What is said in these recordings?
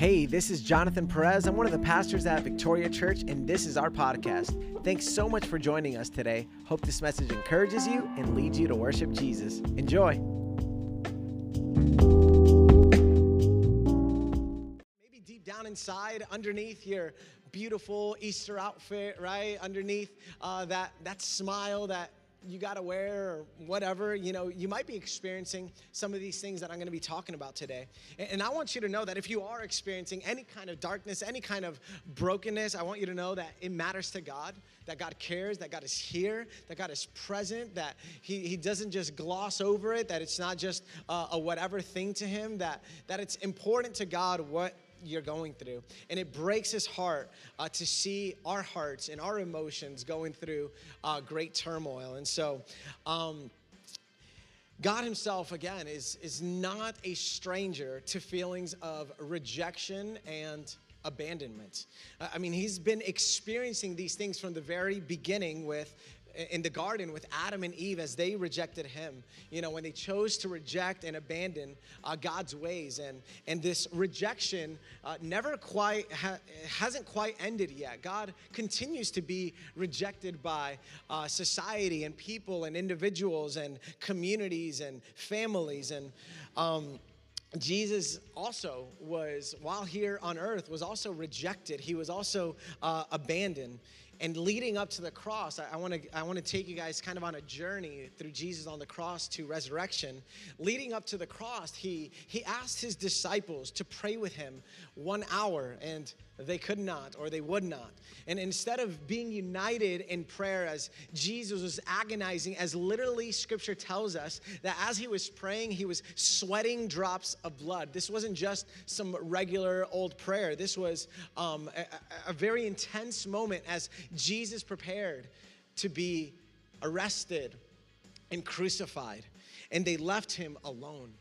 Hey, this is Jonathan Perez. I'm one of the pastors at Victoria Church, and this is our podcast. Thanks so much for joining us today. Hope this message encourages you and leads you to worship Jesus. Enjoy. Maybe deep down inside, underneath your beautiful Easter outfit, right? Underneath uh, that, that smile, that you got to wear or whatever, you know, you might be experiencing some of these things that I'm going to be talking about today. And I want you to know that if you are experiencing any kind of darkness, any kind of brokenness, I want you to know that it matters to God, that God cares, that God is here, that God is present, that He, he doesn't just gloss over it, that it's not just uh, a whatever thing to Him, that, that it's important to God what you're going through. And it breaks his heart uh, to see our hearts and our emotions going through uh, great turmoil. And so, um, God Himself, again, is, is not a stranger to feelings of rejection and abandonment. I mean, He's been experiencing these things from the very beginning with in the garden with Adam and Eve as they rejected him. You know, when they chose to reject and abandon uh, God's ways. And, and this rejection uh, never quite, ha- hasn't quite ended yet. God continues to be rejected by uh, society and people and individuals and communities and families. And, um, Jesus also was, while here on earth, was also rejected. He was also uh, abandoned. And leading up to the cross, I, want to I want to take you guys kind of on a journey through Jesus on the cross to resurrection. Leading up to the cross, he he asked his disciples to pray with him one hour, and they could not or they would not. And instead of being united in prayer as Jesus was agonizing, as literally scripture tells us that as he was praying, he was sweating drops of blood. This wasn't just some regular old prayer, this was um, a, a very intense moment as Jesus prepared to be arrested and crucified. And they left him alone.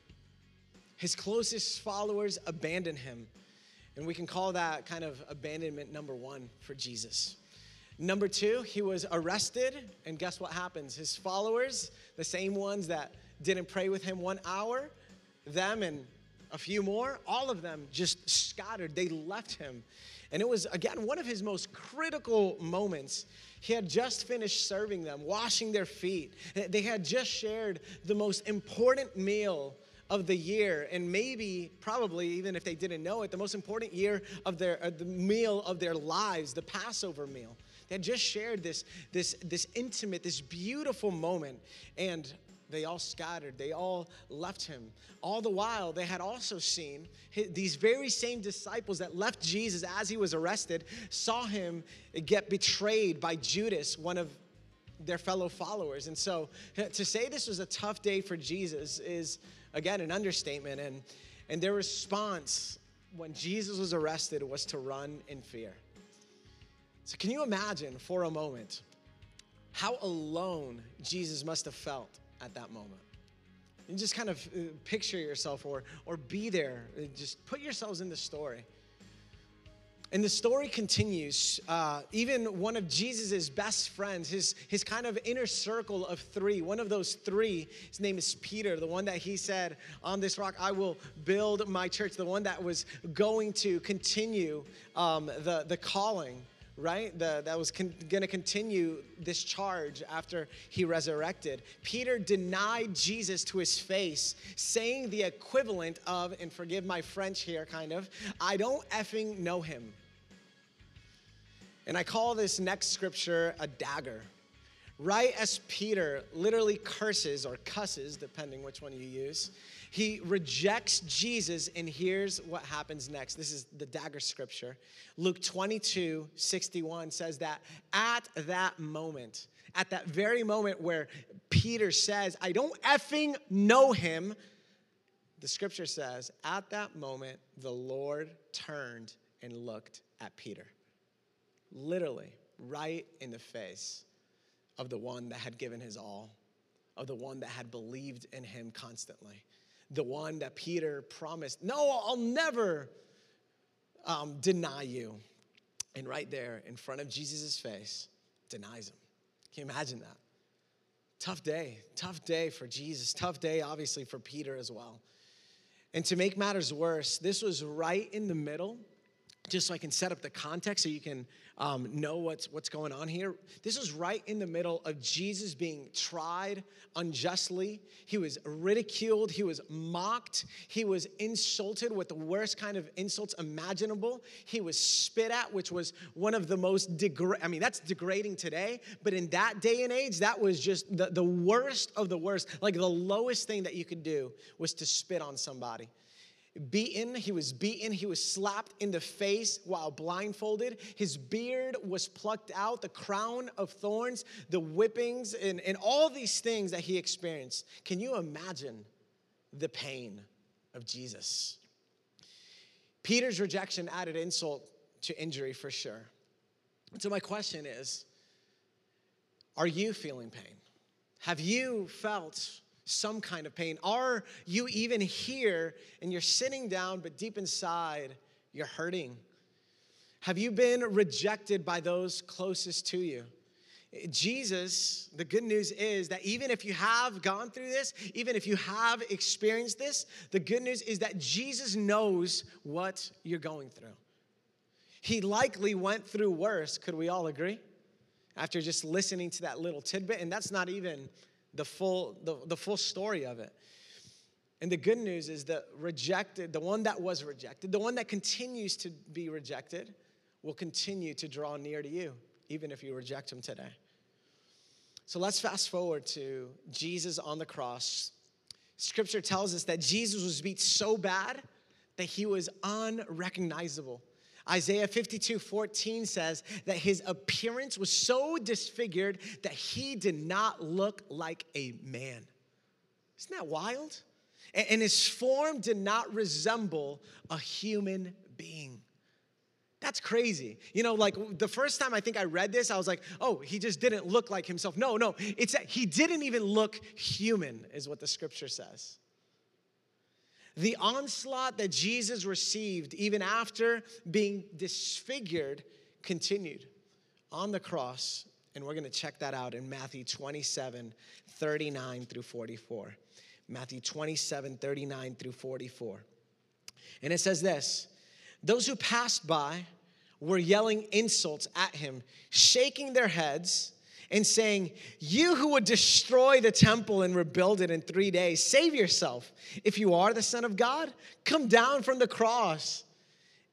His closest followers abandoned him and we can call that kind of abandonment number one for Jesus. Number two, he was arrested, and guess what happens? His followers, the same ones that didn't pray with him one hour, them and a few more, all of them just scattered. They left him. And it was, again, one of his most critical moments. He had just finished serving them, washing their feet. They had just shared the most important meal of the year, and maybe, probably, even if they didn't know it, the most important year of their, uh, the meal of their lives, the Passover meal. They had just shared this, this, this intimate, this beautiful moment, and they all scattered. They all left him. All the while, they had also seen these very same disciples that left Jesus as he was arrested, saw him get betrayed by Judas, one of their fellow followers. And so to say this was a tough day for Jesus is again, an understatement. And, and their response when Jesus was arrested was to run in fear. So, can you imagine for a moment how alone Jesus must have felt at that moment? And just kind of uh, picture yourself or, or be there. Just put yourselves in the story. And the story continues. Uh, even one of Jesus's best friends, his, his kind of inner circle of three, one of those three, his name is Peter, the one that he said, On this rock I will build my church, the one that was going to continue um, the, the calling, right? The, that was con- going to continue this charge after he resurrected. Peter denied Jesus to his face, saying the equivalent of, and forgive my French here, kind of, I don't effing know him. And I call this next scripture a dagger. Right as Peter literally curses or cusses, depending which one you use, he rejects Jesus, and here's what happens next. This is the dagger scripture. Luke 22 61 says that at that moment, at that very moment where Peter says, I don't effing know him, the scripture says, at that moment, the Lord turned and looked at Peter literally right in the face of the one that had given his all, of the one that had believed in him constantly, the one that Peter promised, No, I'll never um, deny you. And right there in front of Jesus' face, denies him. Can you imagine that? Tough day, tough day for Jesus, tough day, obviously, for Peter as well. And to make matters worse, this was right in the middle, just so I can set up the context so you can um, know what's, what's going on here. This is right in the middle of Jesus being tried unjustly. He was ridiculed, he was mocked, he was insulted with the worst kind of insults imaginable. He was spit at, which was one of the most degrading, I mean, that's degrading today, but in that day and age, that was just the, the worst of the worst. Like the lowest thing that you could do was to spit on somebody beaten, he was beaten, he was slapped in the face while blindfolded. His beard was plucked out, the crown of thorns, the whippings, and, and all these things that he experienced. Can you imagine the pain of Jesus? Peter's rejection added insult to injury for sure. So, my question is Are you feeling pain? Have you felt some kind of pain? Are you even here and you're sitting down, but deep inside, you're hurting? Have you been rejected by those closest to you? Jesus, the good news is that even if you have gone through this, even if you have experienced this, the good news is that Jesus knows what you're going through. He likely went through worse, could we all agree? After just listening to that little tidbit, and that's not even the full, the, the full story of it. And the good news is that rejected, the one that was rejected, the one that continues to be rejected, will continue to draw near to you, even if you reject him today. So let's fast forward to Jesus on the cross. Scripture tells us that Jesus was beat so bad that he was unrecognizable. Isaiah 52 14 says that his appearance was so disfigured that he did not look like a man. Isn't that wild? And his form did not resemble a human being. That's crazy. You know, like the first time I think I read this, I was like, oh, he just didn't look like himself. No, no, it's that he didn't even look human, is what the scripture says. The onslaught that Jesus received, even after being disfigured, continued on the cross. And we're going to check that out in Matthew 27 39 through 44. Matthew 27 39 through 44. And it says this Those who passed by were yelling insults at him, shaking their heads and saying, You who would destroy the temple and rebuild it in three days, save yourself. If you are the Son of God, come down from the cross.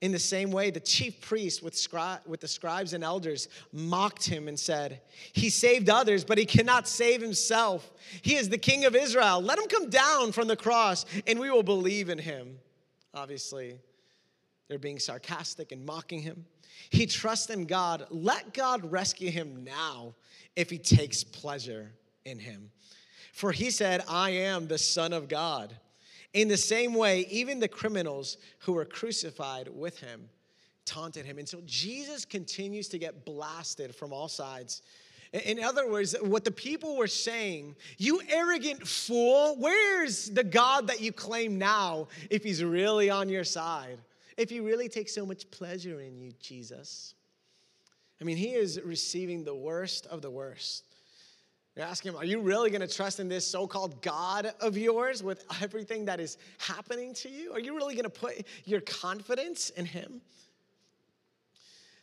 In the same way, the chief priest with, scri- with the scribes and elders mocked him and said, He saved others, but he cannot save himself. He is the king of Israel. Let him come down from the cross, and we will believe in him. Obviously, they're being sarcastic and mocking him. He trusts in God. Let God rescue him now if he takes pleasure in him. For he said, I am the Son of God. In the same way, even the criminals who were crucified with him taunted him. And so Jesus continues to get blasted from all sides. In other words, what the people were saying, you arrogant fool, where's the God that you claim now if he's really on your side? If he really takes so much pleasure in you, Jesus? I mean, he is receiving the worst of the worst. You're asking him, are you really going to trust in this so called God of yours with everything that is happening to you? Are you really going to put your confidence in him?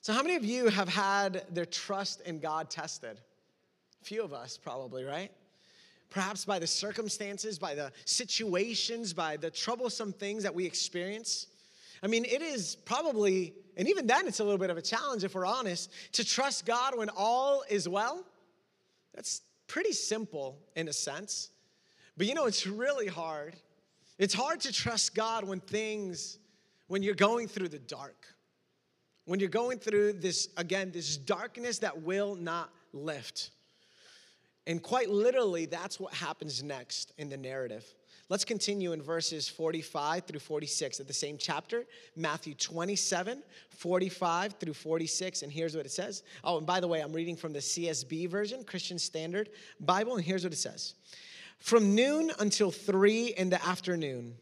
So, how many of you have had their trust in God tested? A few of us, probably, right? Perhaps by the circumstances, by the situations, by the troublesome things that we experience. I mean, it is probably, and even then, it's a little bit of a challenge if we're honest, to trust God when all is well. That's pretty simple in a sense. But you know, it's really hard. It's hard to trust God when things, when you're going through the dark, when you're going through this, again, this darkness that will not lift. And quite literally, that's what happens next in the narrative. Let's continue in verses 45 through 46 of the same chapter, Matthew 27, 45 through 46. And here's what it says. Oh, and by the way, I'm reading from the CSB version, Christian Standard Bible, and here's what it says From noon until three in the afternoon,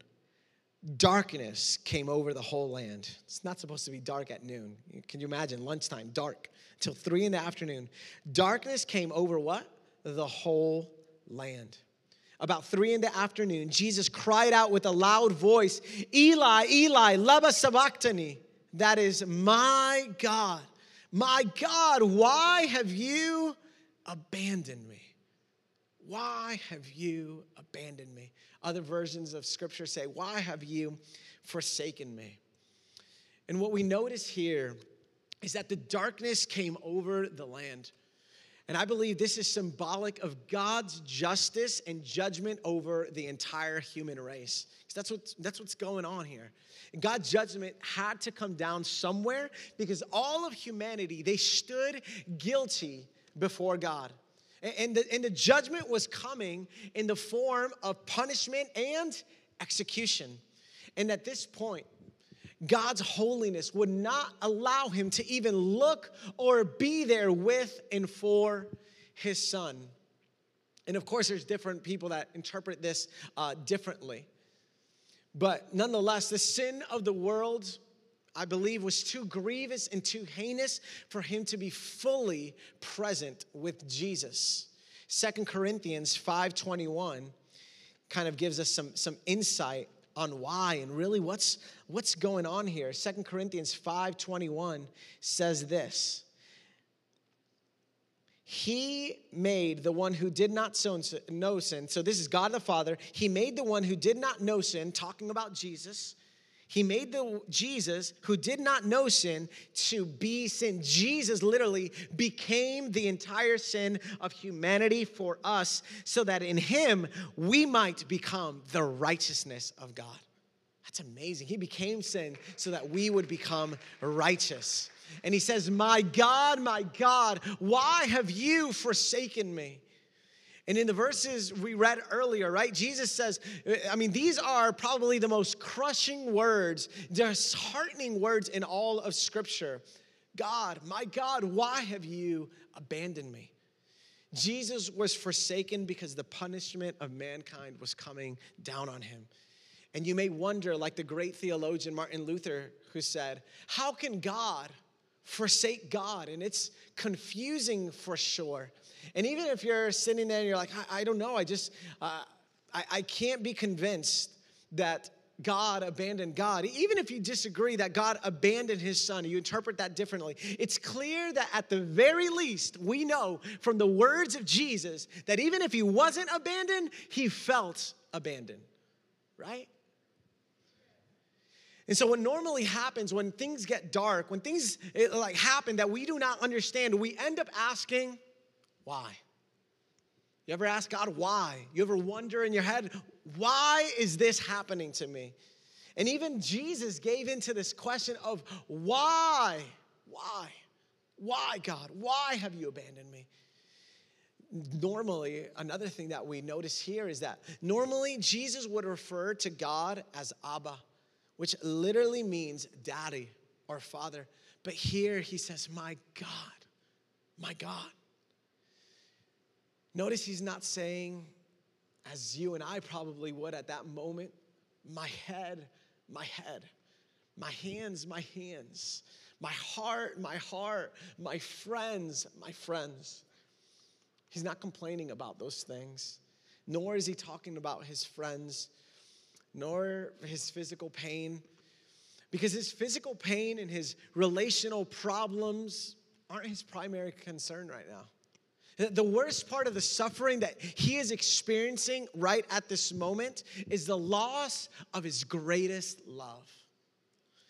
darkness came over the whole land. It's not supposed to be dark at noon. Can you imagine? Lunchtime, dark, till three in the afternoon. Darkness came over what? The whole land about three in the afternoon, Jesus cried out with a loud voice, Eli, Eli, lama sabachthani. That is, my God, my God, why have you abandoned me? Why have you abandoned me? Other versions of scripture say, Why have you forsaken me? And what we notice here is that the darkness came over the land. And I believe this is symbolic of God's justice and judgment over the entire human race. That's, what, that's what's going on here. God's judgment had to come down somewhere because all of humanity, they stood guilty before God. And the, and the judgment was coming in the form of punishment and execution. And at this point, God's holiness would not allow him to even look or be there with and for his son. And of course, there's different people that interpret this uh, differently. But nonetheless, the sin of the world, I believe, was too grievous and too heinous for him to be fully present with Jesus. Second Corinthians 5:21 kind of gives us some, some insight on why and really what's what's going on here. Second Corinthians 5:21 says this. He made the one who did not know sin. So this is God the Father. He made the one who did not know sin, talking about Jesus. He made the Jesus who did not know sin to be sin. Jesus literally became the entire sin of humanity for us so that in him we might become the righteousness of God. That's amazing. He became sin so that we would become righteous. And he says, My God, my God, why have you forsaken me? And in the verses we read earlier, right, Jesus says, I mean, these are probably the most crushing words, disheartening words in all of Scripture. God, my God, why have you abandoned me? Jesus was forsaken because the punishment of mankind was coming down on him. And you may wonder, like the great theologian Martin Luther, who said, How can God forsake God? And it's confusing for sure. And even if you're sitting there and you're like, I, I don't know, I just, uh, I, I can't be convinced that God abandoned God. Even if you disagree that God abandoned his son, you interpret that differently. It's clear that at the very least, we know from the words of Jesus that even if he wasn't abandoned, he felt abandoned, right? And so, what normally happens when things get dark, when things like happen that we do not understand, we end up asking, why? You ever ask God why? You ever wonder in your head, why is this happening to me? And even Jesus gave into this question of why? Why? Why, God? Why have you abandoned me? Normally, another thing that we notice here is that normally Jesus would refer to God as Abba, which literally means daddy or father. But here he says, My God, my God. Notice he's not saying, as you and I probably would at that moment, my head, my head, my hands, my hands, my heart, my heart, my friends, my friends. He's not complaining about those things, nor is he talking about his friends, nor his physical pain, because his physical pain and his relational problems aren't his primary concern right now. The worst part of the suffering that he is experiencing right at this moment is the loss of his greatest love.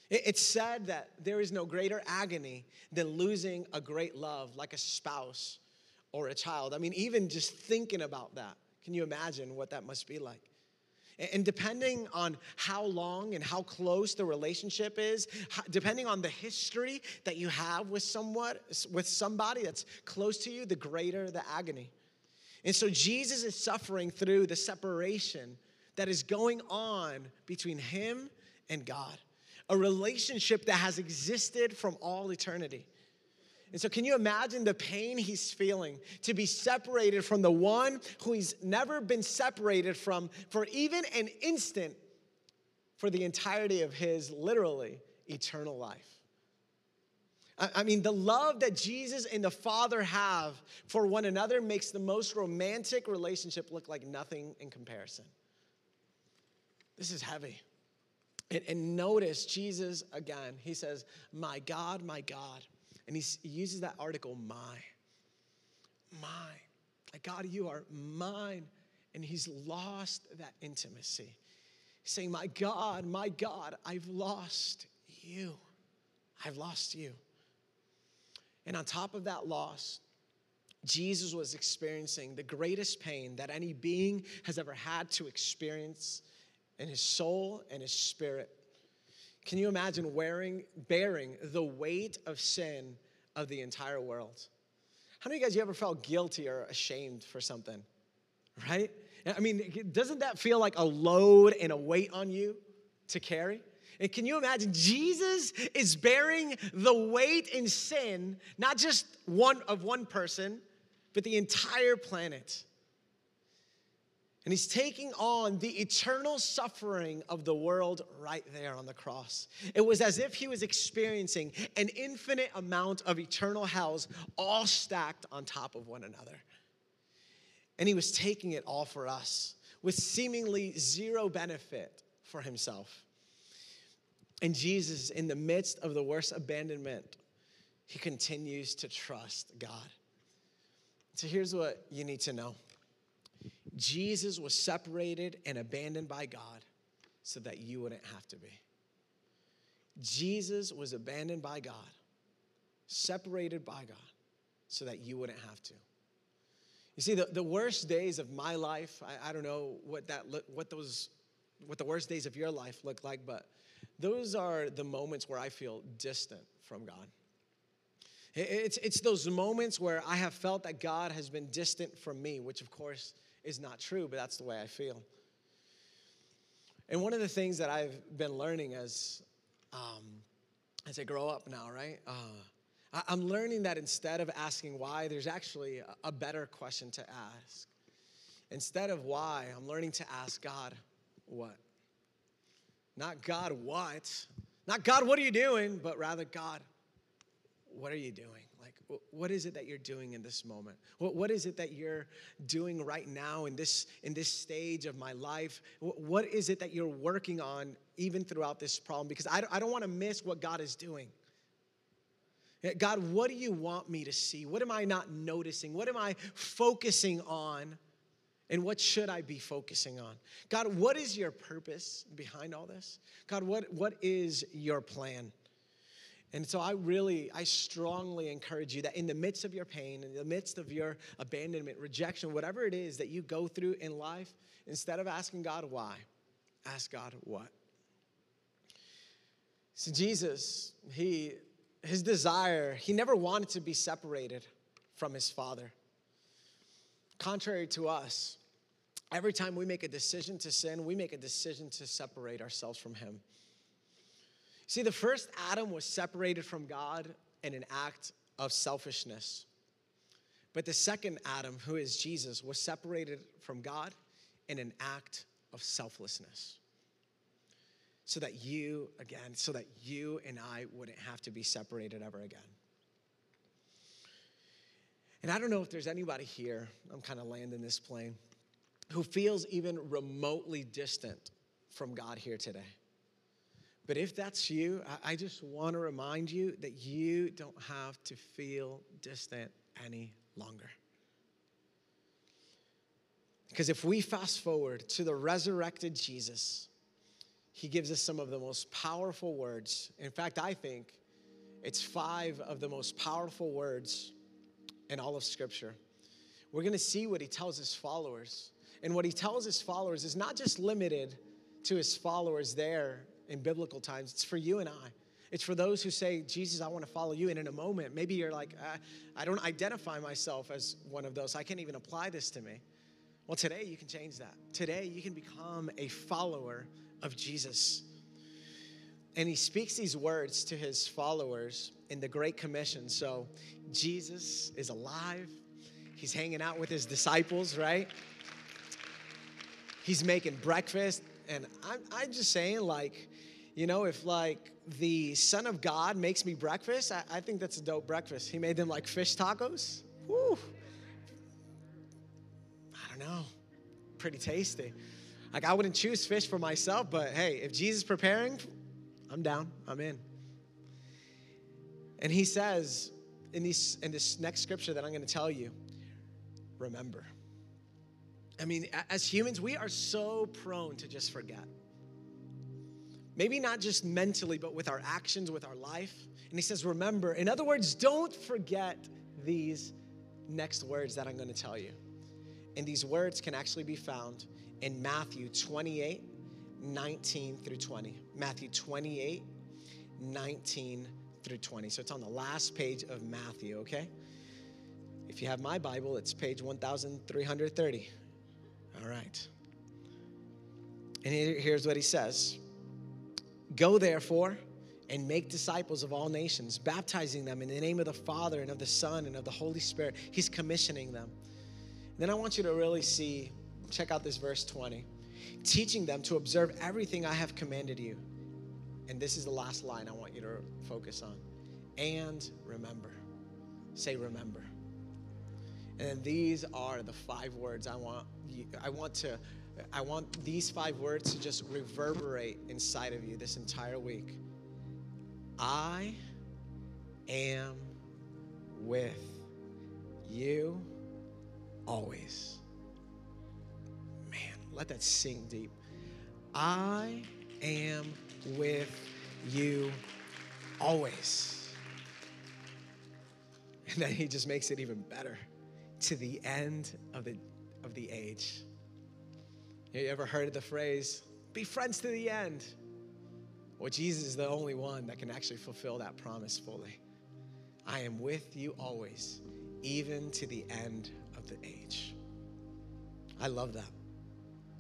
It's said that there is no greater agony than losing a great love like a spouse or a child. I mean, even just thinking about that, can you imagine what that must be like? And depending on how long and how close the relationship is, depending on the history that you have with somewhat with somebody that's close to you, the greater the agony. And so Jesus is suffering through the separation that is going on between him and God. A relationship that has existed from all eternity. And so, can you imagine the pain he's feeling to be separated from the one who he's never been separated from for even an instant for the entirety of his literally eternal life? I mean, the love that Jesus and the Father have for one another makes the most romantic relationship look like nothing in comparison. This is heavy. And, and notice Jesus again, he says, My God, my God. And he uses that article, my. My. Like, God, you are mine. And he's lost that intimacy. He's saying, My God, my God, I've lost you. I've lost you. And on top of that loss, Jesus was experiencing the greatest pain that any being has ever had to experience in his soul and his spirit. Can you imagine wearing, bearing the weight of sin of the entire world? How many of you guys you ever felt guilty or ashamed for something? Right? I mean, doesn't that feel like a load and a weight on you to carry? And can you imagine? Jesus is bearing the weight in sin, not just one of one person, but the entire planet. And he's taking on the eternal suffering of the world right there on the cross. It was as if he was experiencing an infinite amount of eternal hells all stacked on top of one another. And he was taking it all for us with seemingly zero benefit for himself. And Jesus, in the midst of the worst abandonment, he continues to trust God. So here's what you need to know Jesus was separated and abandoned by God so that you wouldn't have to be. Jesus was abandoned by God, separated by God, so that you wouldn't have to. You see, the, the worst days of my life, I, I don't know what that what those what the worst days of your life look like, but those are the moments where I feel distant from God. It's, it's those moments where I have felt that God has been distant from me, which of course is not true, but that's the way I feel. And one of the things that I've been learning as, um, as I grow up now, right? Uh, I, I'm learning that instead of asking why, there's actually a, a better question to ask. Instead of why, I'm learning to ask God, what? Not God, what? Not God, what are you doing? But rather, God, what are you doing? What is it that you're doing in this moment? What, what is it that you're doing right now in this in this stage of my life? What is it that you're working on even throughout this problem? Because i, I don't want to miss what god is doing. God what do you want me to see? What am i not noticing? What am i focusing on? And what should I be focusing on? God, what is your purpose behind all this? God, what, what is your plan? And so I really, I strongly encourage you that in the midst of your pain, in the midst of your abandonment, rejection, whatever it is that you go through in life, instead of asking God why, ask God what. So Jesus, he his desire, he never wanted to be separated from his father. Contrary to us, every time we make a decision to sin, we make a decision to separate ourselves from him. See, the first Adam was separated from God in an act of selfishness. But the second Adam, who is Jesus, was separated from God in an act of selflessness. So that you, again, so that you and I wouldn't have to be separated ever again. And I don't know if there's anybody here, I'm kind of landing this plane, who feels even remotely distant from God here today. But if that's you, I just want to remind you that you don't have to feel distant any longer. Because if we fast forward to the resurrected Jesus, he gives us some of the most powerful words. In fact, I think it's five of the most powerful words in all of Scripture. We're going to see what he tells his followers. And what he tells his followers is not just limited to his followers there in biblical times. It's for you and I. It's for those who say, Jesus, I want to follow you. And in a moment, maybe you're like, I don't identify myself as one of those. I can't even apply this to me. Well, today you can change that. Today you can become a follower of Jesus. And he speaks these words to his followers in the Great Commission. So Jesus is alive. He's hanging out with his disciples, right? He's making breakfast. And I'm, I'm just saying, like, You know, if like the Son of God makes me breakfast, I, I think that's a dope breakfast. He made them like fish tacos. Woo. I don't know. Pretty tasty. Like I wouldn't choose fish for myself, but hey, if Jesus preparing, I'm down. I'm in. And he says in, these, in this next scripture that I'm going to tell you, remember. I mean, as humans, we are so prone to just forget. Maybe not just mentally, but with our actions, with our life. And he says, remember. In other words, don't forget these next words that I'm going to tell you. And these words can actually be found in Matthew 28, 19 through 20. Matthew 28, 19 through 20. So it's on the last page of Matthew, okay? If you have my Bible, it's page 1330. All right. And here's what he says Go therefore and make disciples of all nations, baptizing them in the name of the Father and of the Son and of the Holy Spirit. He's commissioning them. Then I want you to really see, check out this verse 20, teaching them to observe everything I have commanded you. And this is the last line I want you to focus on. And remember. Say remember. And these are the five words I want you, I want to I want these five words to just reverberate inside of you this entire week. I am with you always. Man, let that sink deep. I am with you always. And then he just makes it even better to the end of the, of the age. You ever heard of the phrase, be friends to the end? Well, Jesus is the only one that can actually fulfill that promise fully. I am with you always, even to the end of the age. I love that.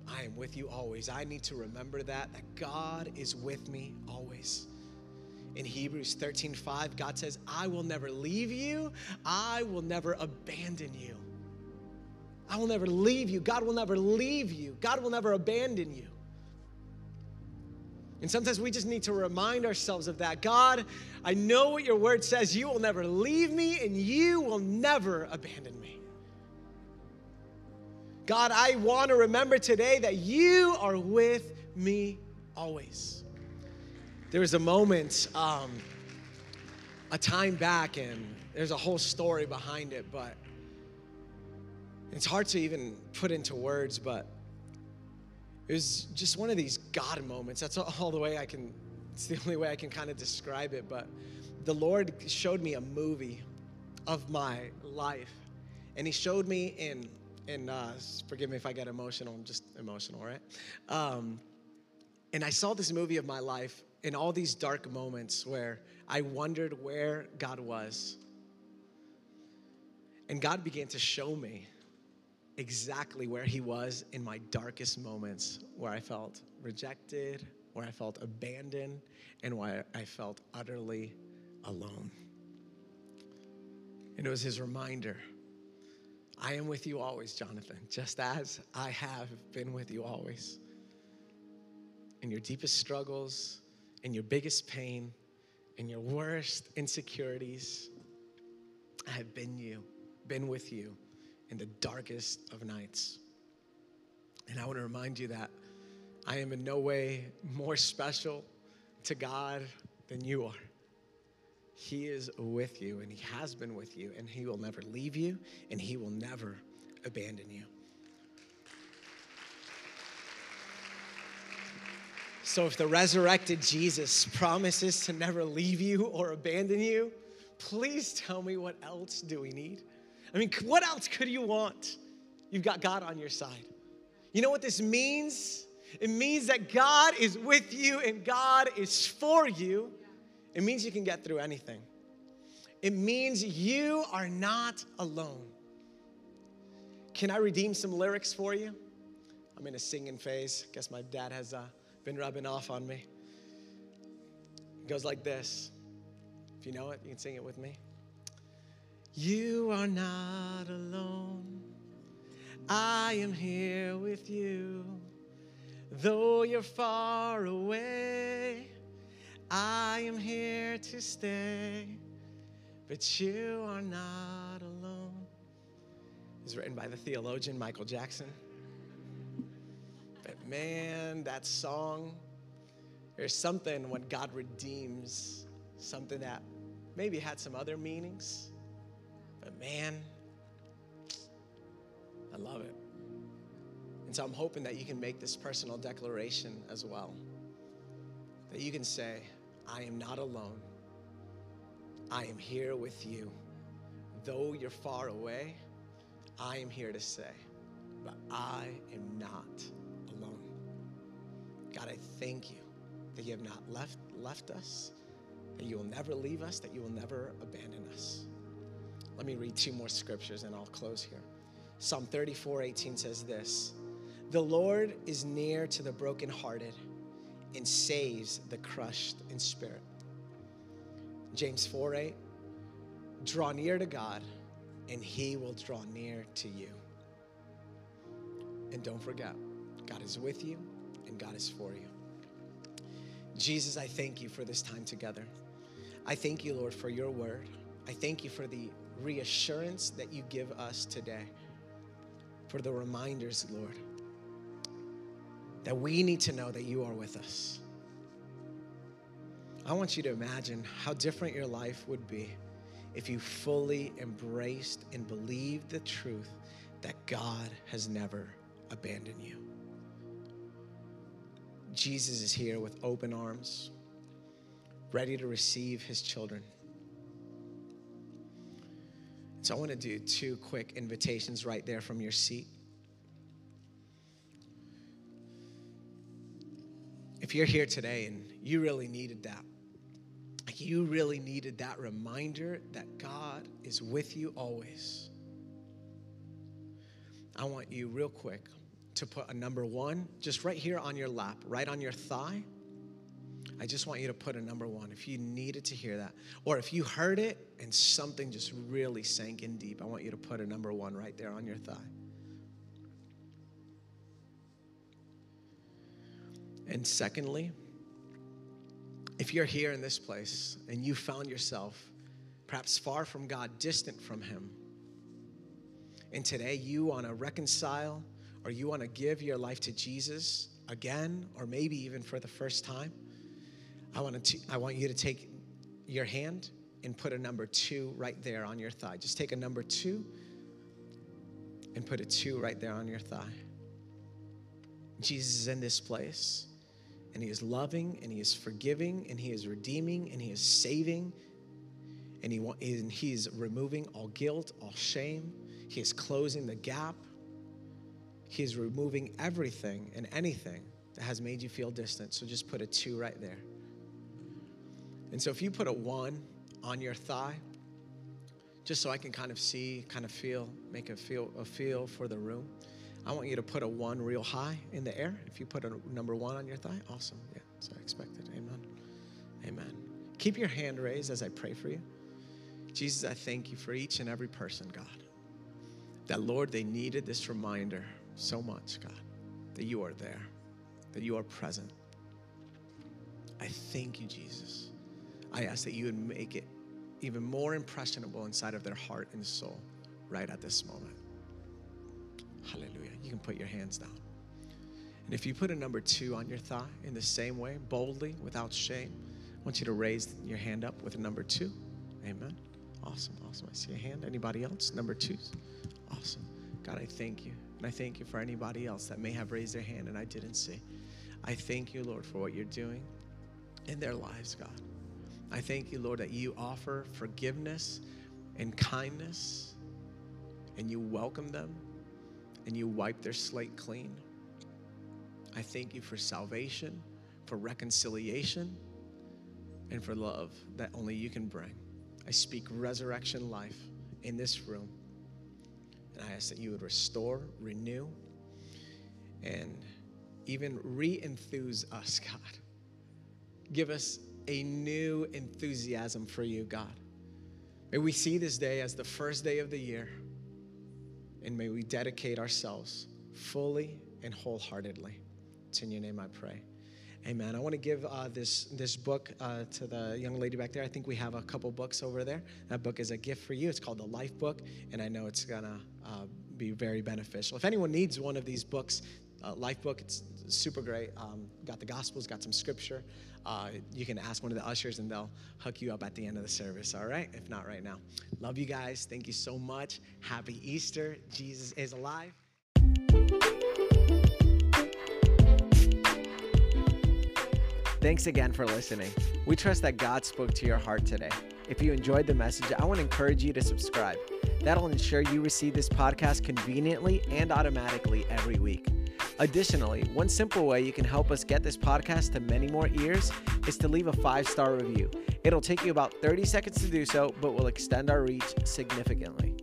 I am with you always. I need to remember that, that God is with me always. In Hebrews 13 5, God says, I will never leave you, I will never abandon you. I will never leave you. God will never leave you. God will never abandon you. And sometimes we just need to remind ourselves of that. God, I know what your word says. You will never leave me and you will never abandon me. God, I want to remember today that you are with me always. There was a moment, um, a time back, and there's a whole story behind it, but it's hard to even put into words, but it was just one of these God moments. That's all the way I can, it's the only way I can kind of describe it. But the Lord showed me a movie of my life. And He showed me in, in uh, forgive me if I get emotional, I'm just emotional, right? Um, and I saw this movie of my life in all these dark moments where I wondered where God was. And God began to show me exactly where he was in my darkest moments, where I felt rejected, where I felt abandoned, and where I felt utterly alone. And it was his reminder I am with you always, Jonathan, just as I have been with you always. In your deepest struggles, in your biggest pain, in your worst insecurities, I have been you, been with you in the darkest of nights. And I want to remind you that I am in no way more special to God than you are. He is with you and He has been with you, and He will never leave you and He will never abandon you. So, if the resurrected Jesus promises to never leave you or abandon you, please tell me what else do we need? I mean, what else could you want? You've got God on your side. You know what this means? It means that God is with you and God is for you. It means you can get through anything. It means you are not alone. Can I redeem some lyrics for you? I'm in a singing phase. Guess my dad has uh, been rubbing off on me. It goes like this. If you know it, you can sing it with me. You are not alone. I am here with you. Though you're far away, I am here to stay, but you are not alone. It's written by the theologian Michael Jackson. But man, that song, there's something when God redeems something that maybe had some other meanings, but man, I love it. And so I'm hoping that you can make this personal declaration as well. That you can say, I am not alone. I am here with you. Though you're far away, I am here to say, but I am not alone. God, I thank you that you have not left, left us, that you will never leave us, that you will never abandon us. Let me read two more scriptures and I'll close here. Psalm 34 18 says this The Lord is near to the brokenhearted and saves the crushed in spirit. James 4 8 Draw near to God, and he will draw near to you. And don't forget, God is with you and God is for you. Jesus, I thank you for this time together. I thank you, Lord, for your word. I thank you for the reassurance that you give us today, for the reminders, Lord, that we need to know that you are with us. I want you to imagine how different your life would be if you fully embraced and believed the truth that God has never abandoned you. Jesus is here with open arms, ready to receive his children. So I want to do two quick invitations right there from your seat. If you're here today and you really needed that, you really needed that reminder that God is with you always, I want you, real quick, to put a number one just right here on your lap, right on your thigh. I just want you to put a number one if you needed to hear that. Or if you heard it and something just really sank in deep, I want you to put a number one right there on your thigh. And secondly, if you're here in this place and you found yourself perhaps far from God, distant from Him, and today you want to reconcile or you want to give your life to Jesus again, or maybe even for the first time, I want, to, I want you to take your hand and put a number two right there on your thigh. Just take a number two and put a two right there on your thigh. Jesus is in this place and he is loving and he is forgiving and he is redeeming and he is saving and he, and he is removing all guilt, all shame. He is closing the gap. He is removing everything and anything that has made you feel distant. So just put a two right there. And so if you put a one on your thigh, just so I can kind of see, kind of feel, make a feel a feel for the room. I want you to put a one real high in the air. If you put a number one on your thigh, awesome. Yeah, so I expected. Amen. Amen. Keep your hand raised as I pray for you. Jesus, I thank you for each and every person, God. That, Lord, they needed this reminder so much, God, that you are there, that you are present. I thank you, Jesus. I ask that you would make it even more impressionable inside of their heart and soul right at this moment. Hallelujah. You can put your hands down. And if you put a number two on your thigh in the same way, boldly, without shame, I want you to raise your hand up with a number two. Amen. Awesome, awesome. I see a hand. Anybody else? Number two. Awesome. God, I thank you. And I thank you for anybody else that may have raised their hand and I didn't see. I thank you, Lord, for what you're doing in their lives, God. I thank you, Lord, that you offer forgiveness and kindness and you welcome them and you wipe their slate clean. I thank you for salvation, for reconciliation, and for love that only you can bring. I speak resurrection life in this room. And I ask that you would restore, renew, and even re enthuse us, God. Give us a new enthusiasm for you, God. May we see this day as the first day of the year and may we dedicate ourselves fully and wholeheartedly. It's in your name I pray. Amen. I want to give uh, this this book uh, to the young lady back there. I think we have a couple books over there. That book is a gift for you. It's called the Life Book, and I know it's gonna uh, be very beneficial. If anyone needs one of these books, uh, Life Book, it's super great. Um, got the Gospels, got some Scripture. Uh, you can ask one of the ushers, and they'll hook you up at the end of the service. All right, if not right now. Love you guys. Thank you so much. Happy Easter. Jesus is alive. Thanks again for listening. We trust that God spoke to your heart today. If you enjoyed the message, I want to encourage you to subscribe. That'll ensure you receive this podcast conveniently and automatically every week. Additionally, one simple way you can help us get this podcast to many more ears is to leave a five star review. It'll take you about 30 seconds to do so, but will extend our reach significantly.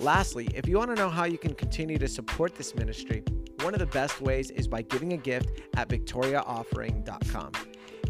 Lastly, if you want to know how you can continue to support this ministry, one of the best ways is by giving a gift at victoriaoffering.com.